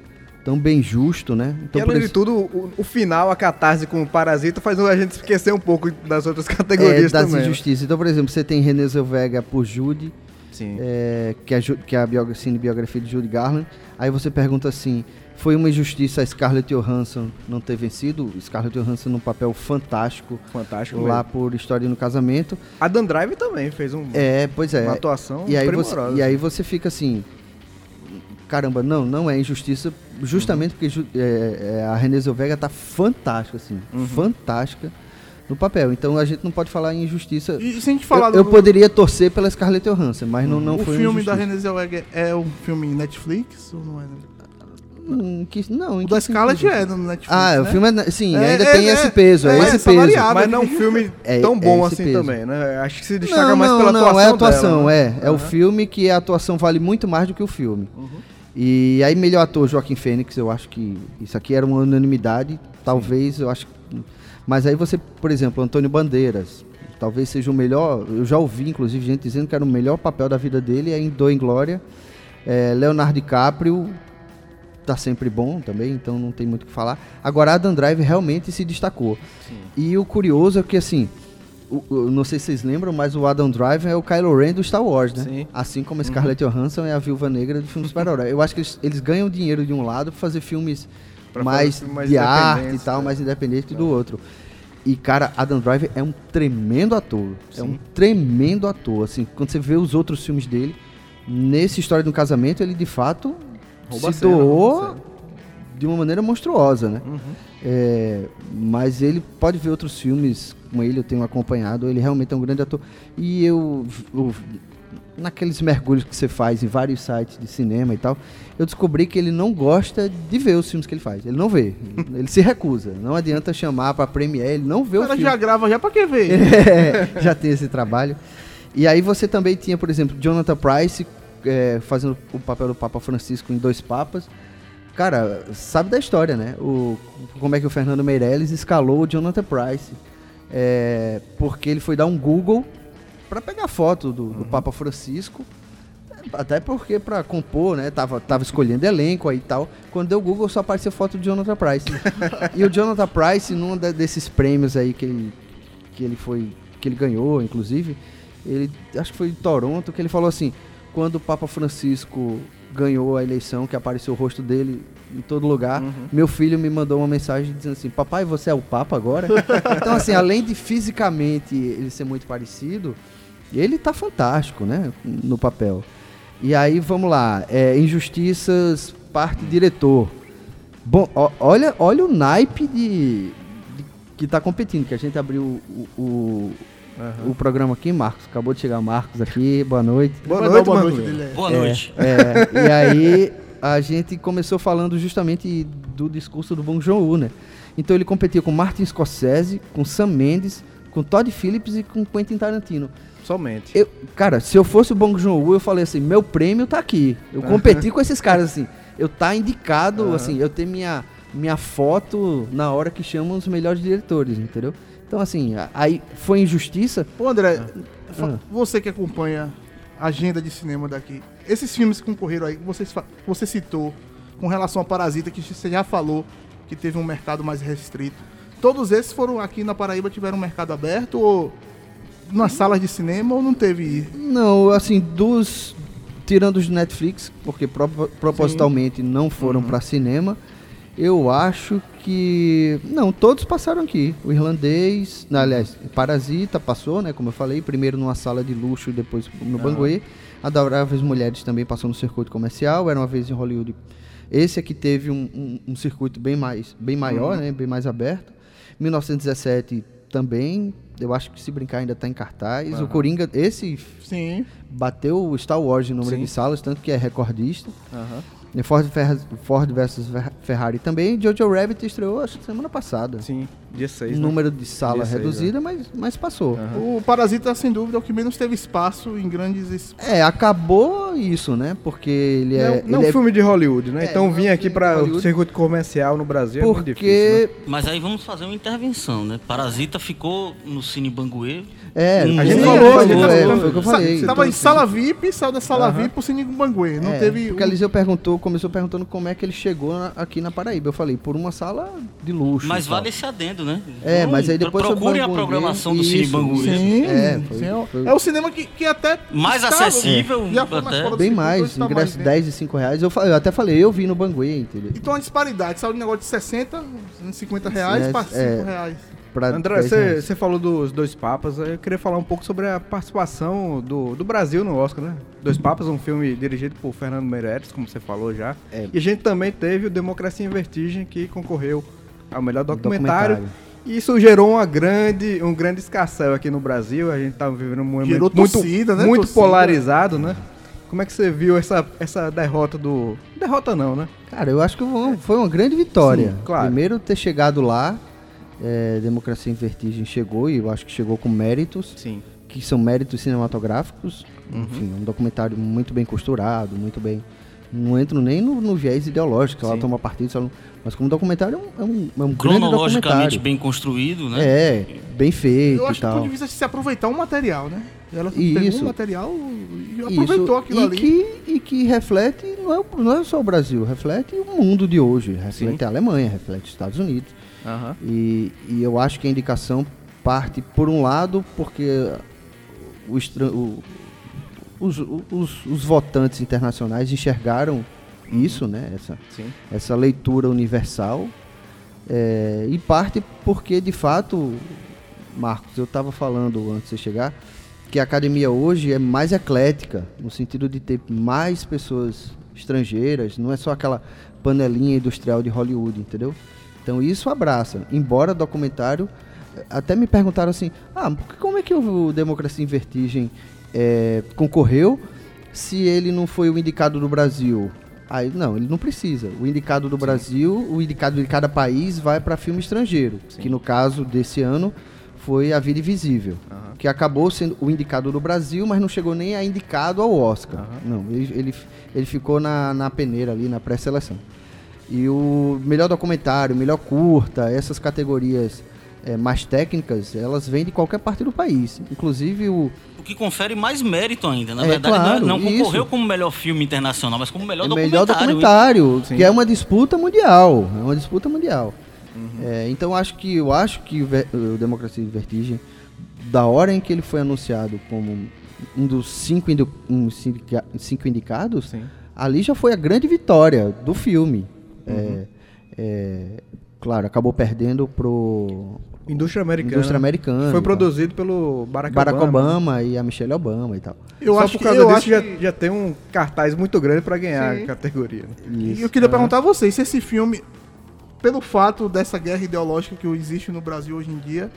tão bem justo, né? e por além de tudo, o, o final, a catarse com o Parasita, faz a gente esquecer um pouco das outras é, categorias das também. injustiças. Então, por exemplo, você tem René Zellweger por Judy, Sim. é, que é, que é a biogra- cinebiografia de Judy Garland. Aí você pergunta assim, foi uma injustiça a Scarlett Johansson não ter vencido? Scarlett Johansson num papel fantástico Fantástico lá mesmo. por História no Casamento. A Dan Drive também fez um, É, pois é. uma atuação E aí, você, primorosa. e aí você fica assim, caramba, não, não é injustiça, justamente porque ju- é, é, a Renée Zellweger tá fantástica, assim, Uhum. fantástica no papel. Então a gente não pode falar em injustiça. E se a gente falar Eu, eu do, poderia torcer pela Scarlett Johansson, mas não, não o foi filme da. Renée Zellweger é um filme Netflix ou não é? Hum, que- não, em O que da Scarlett é no Netflix, Ah, o né? filme é, sim, É, ainda é, tem é, esse peso, é, é esse peso. Mas não é um filme É- tão bom assim peso. também, né? Acho que se destaca Não, mais não, pela não, atuação é a atuação, dela, né? é. É o filme que a atuação vale muito mais do que o filme. Uhum. E aí, melhor ator, Joaquim Fênix, eu acho que isso aqui era uma unanimidade, talvez, eu acho que... Mas aí você, por exemplo, Antônio Bandeiras, talvez seja o melhor, eu já ouvi, inclusive, gente dizendo que era o melhor papel da vida dele, é em Dor em Glória. É, Leonardo DiCaprio tá sempre bom também, então não tem muito o que falar. Agora, Adam Drive realmente se destacou. E o curioso é que, assim, o- não sei se vocês lembram, mas o Adam Driver é o Kylo Ren do Star Wars, né? Sim. Assim como a Scarlett Johansson é a Viúva Negra do filme super-herói. Eu acho que eles, eles ganham dinheiro de um lado pra fazer filmes mais, fazer mais de arte e tal, né? mais independente do outro. E, cara, Adam Driver é um tremendo ator. É um tremendo ator. Assim, quando você vê os outros filmes dele, nesse História do Casamento, ele de fato Rouba se cena, doou de uma maneira monstruosa, né? Uhum. É, mas ele pode ver outros filmes com ele, eu tenho acompanhado, ele realmente é um grande ator. E eu, eu- naqueles mergulhos que você faz em vários sites de cinema e tal, eu descobri que ele não gosta de ver os filmes que ele faz. Ele não vê. ele se recusa. Não adianta chamar pra premiere, ele não vê O o cara filme. já grava já pra que ver? É, já tem esse trabalho. E aí você também tinha, por exemplo, Jonathan Price é, fazendo o papel do Papa Francisco em Dois Papas. Cara, sabe da história, né? O, como é que o Fernando Meirelles escalou o Jonathan Price. É, porque ele foi dar um Google para pegar foto do, do Papa Francisco. Até porque pra compor, né? Tava, tava escolhendo elenco aí e tal. Quando deu Google só apareceu foto do Jonathan Price. e o Jonathan Price, num de- desses prêmios aí que ele, que ele foi. que ele ganhou, inclusive, ele. Acho que foi em Toronto, que ele falou assim, quando o Papa Francisco ganhou a eleição, que apareceu o rosto dele em todo lugar, meu filho me mandou uma mensagem dizendo assim, papai, você é o Papa agora? então, assim, além de fisicamente ele ser muito parecido, ele tá fantástico, né? No papel. E aí, vamos lá. É, Injustiças, parte diretor. Bom, ó- olha, olha o naipe de, de- que tá competindo, que a gente abriu o, o, o programa aqui, Marcos. Acabou de chegar Marcos aqui, boa noite. Boa noite, Marco. noite dele, é. Boa É, noite. é, e aí a gente começou falando justamente do discurso do Bong Joon-ho, né? Então ele competia com Martin Scorsese, com Sam Mendes, com Todd Phillips e com Quentin Tarantino. Somente. Eu, cara, se eu fosse o Bong Joon-ho, eu falei assim, meu prêmio tá aqui. Eu competi com esses caras assim. Eu tá indicado, assim, eu ter minha minha foto na hora que chamam os melhores diretores, entendeu? Então assim, aí foi injustiça. Ô André, fa- Ah. você que acompanha a agenda de cinema daqui, esses filmes que concorreram aí, fa- você citou, com relação a Parasita, que você já falou que teve um mercado mais restrito, todos esses foram aqui na Paraíba, tiveram um mercado aberto ou nas salas de cinema ou não teve? Não, assim, dos. Tirando os Netflix, porque pro- propositalmente não foram pra cinema. Eu acho que. Não, todos passaram aqui. O irlandês, aliás, Parasita passou, né? Como eu falei, primeiro numa sala de luxo e depois no Banguê. Adoráveis Mulheres também passou no circuito comercial, era uma vez em Hollywood. Esse aqui teve um, um- um circuito bem, mais, bem maior, né? Bem mais aberto. 1917 também, eu acho que se brincar ainda está em cartaz. O Coringa, esse Sim. bateu o Star Wars em número Sim. de salas, tanto que é recordista. Aham. Ford, Fer- Ford versus Fer- Ferrari também. Jojo Rabbit estreou acho que semana passada. Sim, dia 6, Um né? número de sala Dia seis, reduzida, mas, mas passou. Aham. O Parasita, sem dúvida, é o que menos teve espaço em grandes. es- É, acabou isso, né? Porque ele é. não ele não é filme de Hollywood, né? É, então vir aqui para o circuito comercial no Brasil é muito difícil. porque. né? Mas aí vamos fazer uma intervenção, né? Parasita ficou no Cine Banguê. É, A gente falou, a gente falou, é, foi o que eu Sa- falei. Tava em sala VIP, saiu da sala Aham. VIP pro Cine Banguê. Não É, teve. Porque a Eliseu perguntou, começou perguntando como é que ele chegou na- aqui na Paraíba. Eu falei, por uma sala de luxo. Mas vale esse adendo, né? É, mas aí depois foi Procurem a Banguê, programação do Cine isso, Banguê. Sim, É, foi- sim, é o- foi- é o cinema que, que até. Mais estava- acessível, Já foi mais até. Bem mais, ingresso né? 10 e 5 reais. Eu, até falei, eu vi no Banguê, entendeu? Então a disparidade, saiu de negócio de 60, 50 reais É, para 5 é. reais. Pra André, 10 você falou dos dois papas, eu queria falar um pouco sobre a participação do, do Brasil no Oscar, né? Dois Papas, um filme dirigido por Fernando Meirelles, como você falou já. É. E a gente também teve o Democracia em Vertigem, que concorreu ao melhor documentário. Documentário. E isso gerou uma grande, um grande escarcel aqui no Brasil. A gente tá vivendo um momento Gerou muito, torcida, né? muito Torcida. polarizado, né? Como é que você viu essa, essa derrota do... Derrota não, né? Cara, eu acho que foi uma- foi uma grande vitória. Sim, claro. Primeiro ter chegado lá, é, Democracia em Vertigem chegou, e eu acho que chegou com méritos, Sim. que são méritos cinematográficos. Enfim, um documentário muito bem costurado, muito bem. Não entro nem no, no viés ideológico, ela toma partido, não- mas como documentário é um, é um, é um grande Cronologicamente bem construído, né? É, bem feito Eu e acho que do tal. ponto de vista de se aproveitar um material, né? Ela Isso. pegou um material e Isso, aproveitou aquilo e ali. Que, e que reflete, não é, não é só o Brasil, reflete o mundo de hoje, reflete Sim. a Alemanha, reflete os Estados Unidos. Aham. E, e eu acho que a indicação parte, por um lado, porque o o- os, os- os votantes internacionais enxergaram isso, né? Essa, Sim. essa leitura universal. é, e parte porque, de fato, Marcos, eu estava falando antes de você chegar, que a academia hoje é mais eclética, no sentido de ter mais pessoas estrangeiras, não é só aquela panelinha industrial de Hollywood, entendeu? Então isso abraça. Embora documentário, até me perguntaram assim, ah, como é que o Democracia em Vertigem é, concorreu se ele não foi o indicado do Brasil? Aí, não, ele não precisa. O indicado do Brasil, o indicado de cada país vai para filme estrangeiro, que no caso desse ano foi A Vida Invisível, que acabou sendo o indicado do Brasil, mas não chegou nem a indicado ao Oscar. Não, ele, ele, ele ficou na, na peneira ali, na pré-seleção. E o melhor documentário, melhor curta, essas categorias eh, mais técnicas, elas vêm de qualquer parte do país. Inclusive o, O que confere mais mérito ainda. Na É, verdade, não é- claro, não, concorreu isso. como melhor filme internacional, mas como melhor é documentário. melhor documentário, Sim. que é uma disputa mundial. É uma disputa mundial. Uhum. É, então acho que eu acho que o, Democracia em Vertigem, da hora em que ele foi anunciado como um dos cinco, um cinco indicados, Sim. ali já foi a grande vitória do filme. É, é, claro, acabou perdendo pro Indústria Americana. Indústria Americana. Foi produzido pelo Barack, Barack Obama. Obama e a Michelle Obama e tal. Eu Só acho por que, causa eu disso acho já, que- já tem um cartaz muito grande pra ganhar Sim. a categoria. né? E eu queria perguntar a vocês se esse filme, pelo fato dessa guerra ideológica que existe no Brasil hoje em dia,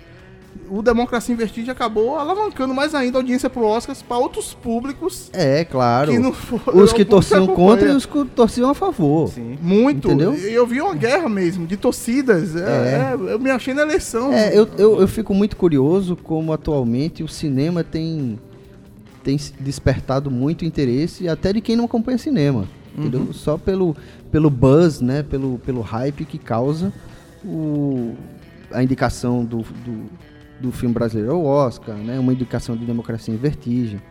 o Democracia em Vertigem acabou alavancando mais ainda a audiência pro Oscars para outros públicos É, claro. que não foram. Os que torciam contra e os que torciam a favor. Sim. Muito. Entendeu? E eu vi uma guerra mesmo, de torcidas. É, é, eu me achei na eleição. É, eu, eu, eu fico muito curioso como atualmente o cinema tem, tem despertado muito interesse, até de quem não acompanha cinema. Entendeu? Só pelo, pelo buzz, né? Pelo, pelo hype que causa o, a indicação do, do, do filme brasileiro ao Oscar, né? Uma indicação de Democracia em Vertigem.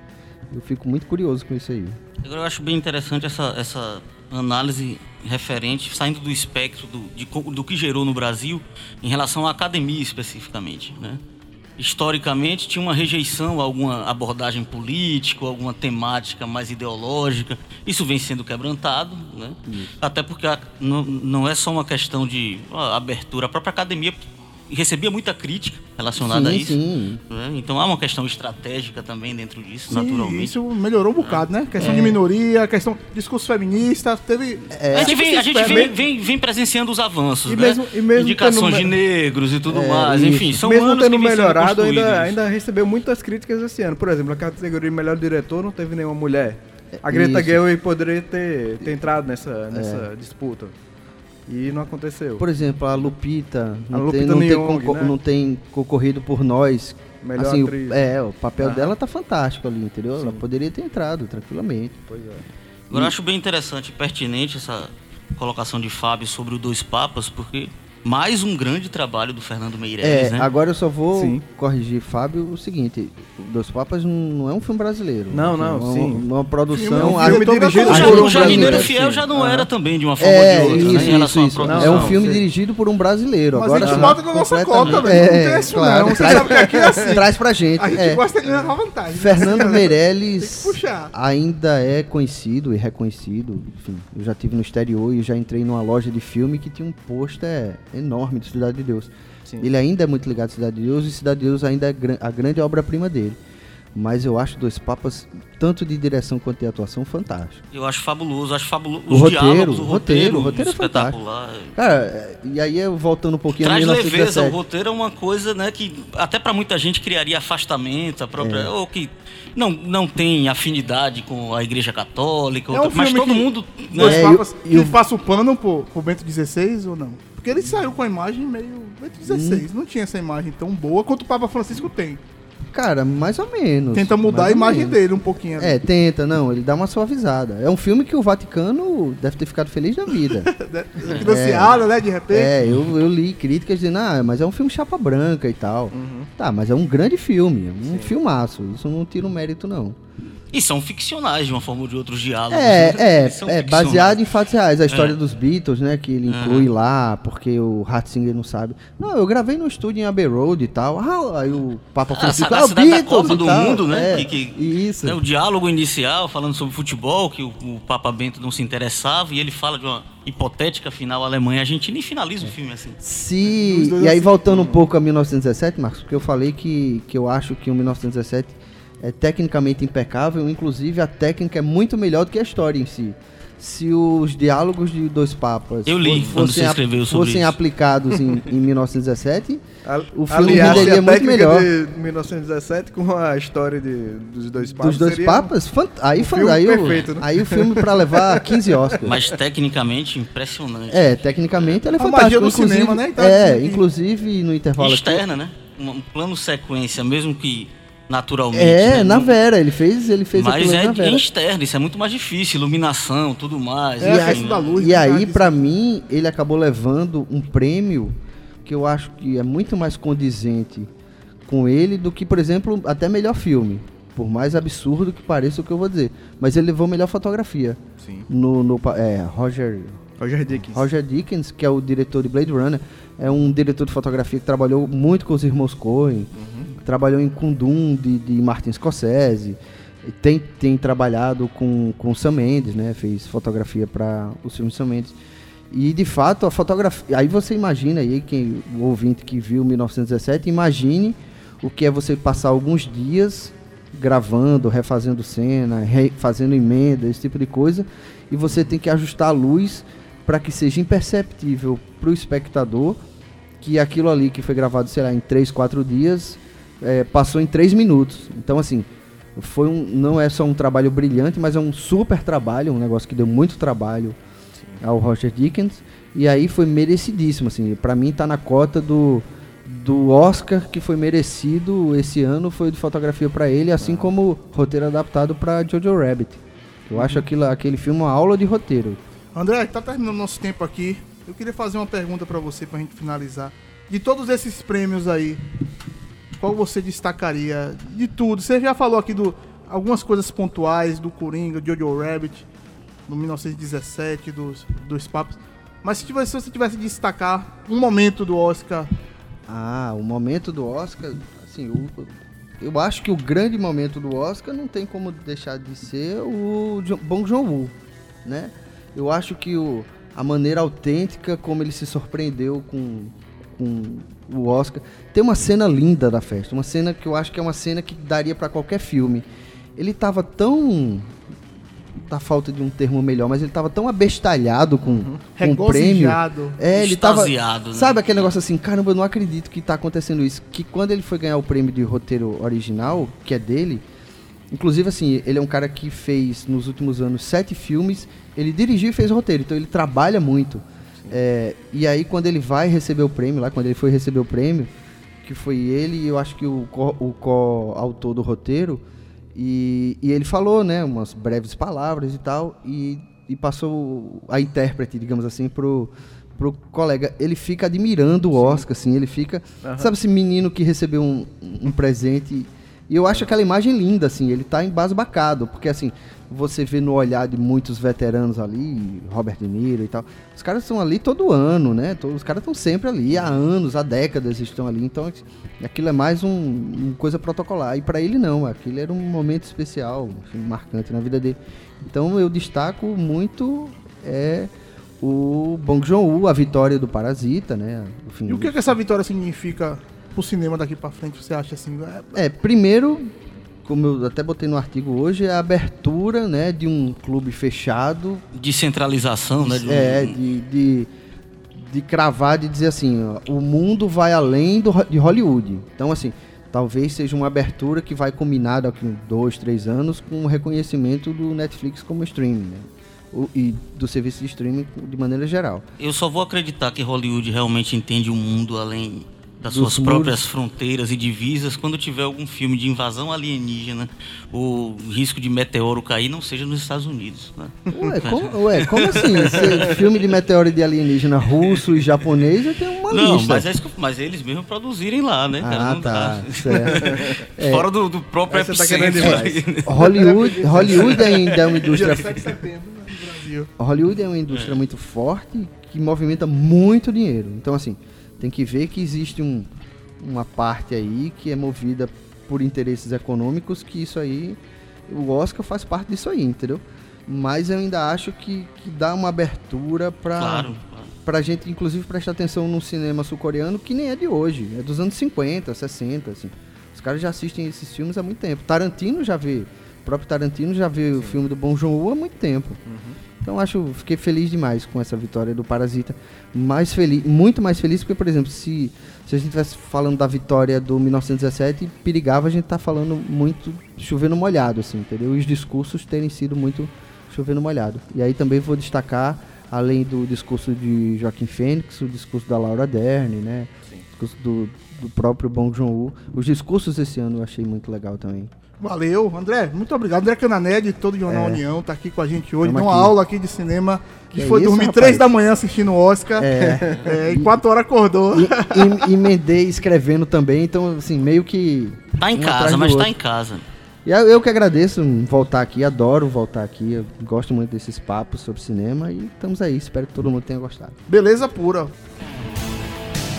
Eu fico muito curioso com isso aí. Agora eu acho bem interessante essa, essa análise referente, saindo do espectro do, de do que gerou no Brasil em relação à academia especificamente. Né? historicamente tinha uma rejeição a alguma abordagem política, alguma temática mais ideológica. Isso vem sendo quebrantado, né? até porque não, não é só uma questão de ó, abertura. A própria academia recebia muita crítica relacionada a Sim, isso. sim. né? Então há uma questão estratégica também dentro disso, Sim, naturalmente. isso melhorou um bocado, né? Questão de minoria, questão discurso feminista, teve... A gente, vem, a gente vem, vem, vem presenciando os avanços, E né? mesmo- e mesmo Indicações tendo de negros e tudo É, mais. isso. Enfim, são Mesmo anos tendo que melhorado, ainda, isso. ainda recebeu muitas críticas esse ano. Por exemplo, na categoria de melhor diretor não teve nenhuma mulher. A Greta Isso. Gerwig poderia ter, ter entrado nessa, nessa disputa. E não aconteceu. Por exemplo, a Lupita não, Lupita tem, não, tem né? não tem concorrido por nós. Melhor assim, o- atriz. é, o papel Ah. dela tá fantástico ali, entendeu? Ela poderia ter entrado tranquilamente. Pois é. Agora eu acho bem interessante e pertinente essa colocação de Fábio sobre o Dois Papas, porque mais um grande trabalho do Fernando Meirelles, É, né? agora eu só vou Sim. corrigir, Fábio, o seguinte: Dois Papas não- não é um filme brasileiro. Não, não, é uma, sim. uma Filme- produção. é um a- filme dirigido por um o Jardineiro brasileiro, Fiel já não era também de uma forma É, ou de outra, isso, né? Em relação isso, à isso. produção. É um filme sim. dirigido por um brasileiro. Mas agora a gente bota na nossa cota, velho. Não É, tem isso claro, não. Você traz- sabe que aqui é assim. Traz pra gente. A gente é. gosta de levar vantagem. Fernando Assim, Meirelles ainda é conhecido e reconhecido. Enfim, eu já tive no exterior e já entrei numa loja de filme que tinha um pôster enorme de Cidade de Deus. Sim. Ele ainda é muito ligado à Cidade de Deus e Cidade de Deus ainda é a grande obra-prima dele. Mas eu acho Dois Papas, tanto de direção quanto de atuação, fantástico. Eu acho fabuloso, acho fabuloso. O Os roteiro, diálogos, o roteiro, roteiro, o roteiro é espetacular. Cara, é, e aí eu voltando um pouquinho Traz a leveza, o 1917. roteiro é uma coisa, né, que até pra muita gente criaria afastamento, a própria, É. ou que não, não tem afinidade com a Igreja Católica, É outra- um mas filme todo que- mundo, Dois né, É, papas, e o- ele passa o pano pro, pro Bento XVI ou não? Porque ele saiu com a imagem meio Bento XVI. Hum. Não tinha essa imagem tão boa quanto o Papa Francisco tem. Cara, mais ou menos. Tenta mudar a imagem menos. dele um pouquinho. É, tenta, não, ele dá uma suavizada. É um filme que o Vaticano deve ter ficado feliz da vida. Financiado, né? De repente. é, eu, eu li críticas dizendo, ah, mas é um filme chapa branca e tal. Uhum. Tá, mas é um grande filme, é um filmaço. Isso não tira o mérito, não. E são ficcionais de uma forma ou de outra os diálogos. É, né? é, é ficcionais. baseado em fatos reais. A história É. dos Beatles, né, que ele inclui lá, porque o Ratzinger não sabe. Não, eu gravei no estúdio em Abbey Road e tal. Ah, aí o Papa A Francisco, ah, o sagacidade da Beatles Copa do tal. Mundo, né? É, que, que- Isso. né, o diálogo inicial falando sobre futebol, que o, o Papa Bento não se interessava, e ele fala de uma hipotética final Alemanha e Argentina e finaliza o filme assim. Dois e aí assim- voltando um pouco a 1917, Marcos, porque eu falei que, que eu acho que o 1917 é tecnicamente impecável, inclusive a técnica é muito melhor do que a história em si. Se os diálogos de dois papas Eu li fossem, fossem aplicados em, em 1917, A- O filme aliasse renderia a muito melhor. de 1917 com a história de, dos dois papas. dos dois papas, fant- aí, fa- filme aí, perfeito, o, né? aí o filme pra levar 15 Oscars. Mas tecnicamente impressionante. É, tecnicamente ele é A magia fantástico. do inclusive, cinema, né? Então, é, assim, inclusive no intervalo aqui, externa, né? Um, um plano sequência, mesmo que naturalmente. É, né? na Vera, ele fez, ele fez Mas é na Vera. em externo, isso é muito mais difícil, iluminação, tudo mais. É, enfim, né? luz. E né, aí, pra mim, ele acabou levando um prêmio que eu acho que é muito mais condizente com ele do que, por exemplo, até melhor filme. Por mais absurdo que pareça o que eu vou dizer. Mas ele levou melhor fotografia. Sim. No, no é, Roger, Roger Dickens. Roger Dickens, que é o diretor de Blade Runner, é um diretor de fotografia que trabalhou muito com os irmãos Coen, trabalhou em Kundum de, de Martin Scorsese, tem, tem trabalhado com, com Sam Mendes, né? Fez fotografia para os filmes Sam Mendes. E de fato a fotografia. Aí você imagina aí, quem, o ouvinte que viu 1917, imagine o que é você passar alguns dias gravando, refazendo cena, re- fazendo emenda, esse tipo de coisa, e você tem que ajustar a luz para que seja imperceptível para o espectador que aquilo ali que foi gravado, sei lá, em 3, 4 dias, é, passou em 3 minutos. Então, assim, foi um, não é só um trabalho brilhante, mas é um super trabalho, um negócio que deu muito trabalho ao Roger Dickens. E aí foi merecidíssimo, assim, para mim tá na cota do do Oscar que foi merecido esse ano foi de fotografia para ele, assim como roteiro adaptado para Jojo Rabbit. Eu acho aquilo, aquele filme uma aula de roteiro. André, tá terminando nosso tempo aqui. Eu queria fazer uma pergunta pra você pra gente finalizar. De todos esses prêmios aí, qual você destacaria de tudo? Você já falou aqui do algumas coisas pontuais do Coringa, Jojo Rabbit, no 1917, dos dos papos. Mas se, tivesse, se você tivesse de destacar um momento do Oscar, Ah, o momento do Oscar, assim, o- eu acho que o grande momento do Oscar não tem como deixar de ser o Bong Joon-woo, né? Eu acho que o, a maneira autêntica como ele se surpreendeu com, com o Oscar. Tem uma cena linda da festa, uma cena que eu acho que é uma cena que daria pra qualquer filme. Ele tava tão tá falta de um termo melhor, mas ele tava tão abestalhado com, com o prêmio. É, ele tava. Né? Sabe aquele negócio assim, caramba, eu não acredito que tá acontecendo isso. Que quando ele foi ganhar o prêmio de roteiro original, que é dele, inclusive assim, ele é um cara que fez nos últimos anos sete filmes, ele dirigiu e fez o roteiro, então ele trabalha muito. É, e aí quando ele vai receber o prêmio, lá quando ele foi receber o prêmio, que foi ele e eu acho que o co- co-autor do roteiro, e, e ele falou, né, umas breves palavras e tal, e, e passou a intérprete, digamos assim, pro, pro colega. Ele fica admirando o Oscar, assim, ele fica. Sabe esse menino que recebeu um, um presente. E eu acho aquela imagem linda, assim, ele tá embasbacado, porque assim, você vê no olhar de muitos veteranos ali, Robert De Niro e tal, os caras estão ali todo ano, né? Todos, os caras estão sempre ali, há anos, há décadas estão ali, então aquilo é mais um, uma coisa protocolar. E para ele não, aquilo era um momento especial, assim, marcante na vida dele. Então eu destaco muito é o Bong Joon-ho, a vitória do Parasita, né? Enfim, E o que, que essa vitória significa pro cinema daqui pra frente? Você acha assim? é- É, primeiro, como eu até botei no artigo hoje, é a abertura, né, de um clube fechado, Descentralização, né? de um- é, de, de, de cravar, de dizer assim, ó, o mundo vai além do, de Hollywood. Então, assim, talvez seja uma abertura que vai combinar daqui uns dois, três anos com o reconhecimento do Netflix como streaming, né? E do serviço de streaming de maneira geral. Eu só vou acreditar que Hollywood realmente entende o mundo além das suas muros. próprias fronteiras e divisas quando tiver algum filme de invasão alienígena ou risco de meteoro cair não seja nos Estados Unidos. Né? Ué, como, ué, como assim? Esse filme de meteoro de alienígena russo e japonês, eu tenho uma Não, lista. mas, é isso que eu- mas eles mesmos produzirem lá, né? cara? Ah, Não tá. dá. Certo. É. Fora do, do próprio você tá epicentro. né? Hollywood, Hollywood ainda é uma indústria. 17 de setembro no Brasil. Hollywood é uma indústria muito forte que movimenta muito dinheiro. Então, assim, tem que ver que existe um, uma parte aí que é movida por interesses econômicos, que isso aí, o Oscar faz parte disso aí, entendeu? Mas eu ainda acho que, que dá uma abertura para Claro, claro. pra gente, inclusive, prestar atenção no cinema sul-coreano, que nem é de hoje, é dos anos 50, 60, assim. Os caras já assistem esses filmes há muito tempo. Tarantino já vê, o próprio Tarantino já vê o filme do Bong Joon-ho há muito tempo. Então acho, fiquei feliz demais com essa vitória do Parasita. Mais feliz, muito mais feliz porque, por exemplo, se, se a gente estivesse falando da vitória do 1917, perigava a gente estar falando muito chovendo molhado, assim, entendeu? E os discursos terem sido muito chovendo molhado. E aí também vou destacar, além do discurso de Joaquim Fênix, o discurso da Laura Dern, né? O discurso do, do próprio Bong Joon-ho. Os discursos esse ano eu achei muito legal também. Valeu, André, muito obrigado. André Cananed, todo Jornal É. União, tá aqui com a gente hoje. Uma aula aqui de cinema que Que foi isso, dormir três da manhã assistindo o Oscar. É. É, e quatro horas acordou. E, e, emendei escrevendo também, então, assim, meio que. Tá em um casa, mas tá outro. em casa. E eu, eu que agradeço voltar aqui, adoro voltar aqui, eu gosto muito desses papos sobre cinema e estamos aí, espero que todo mundo tenha gostado. Beleza pura.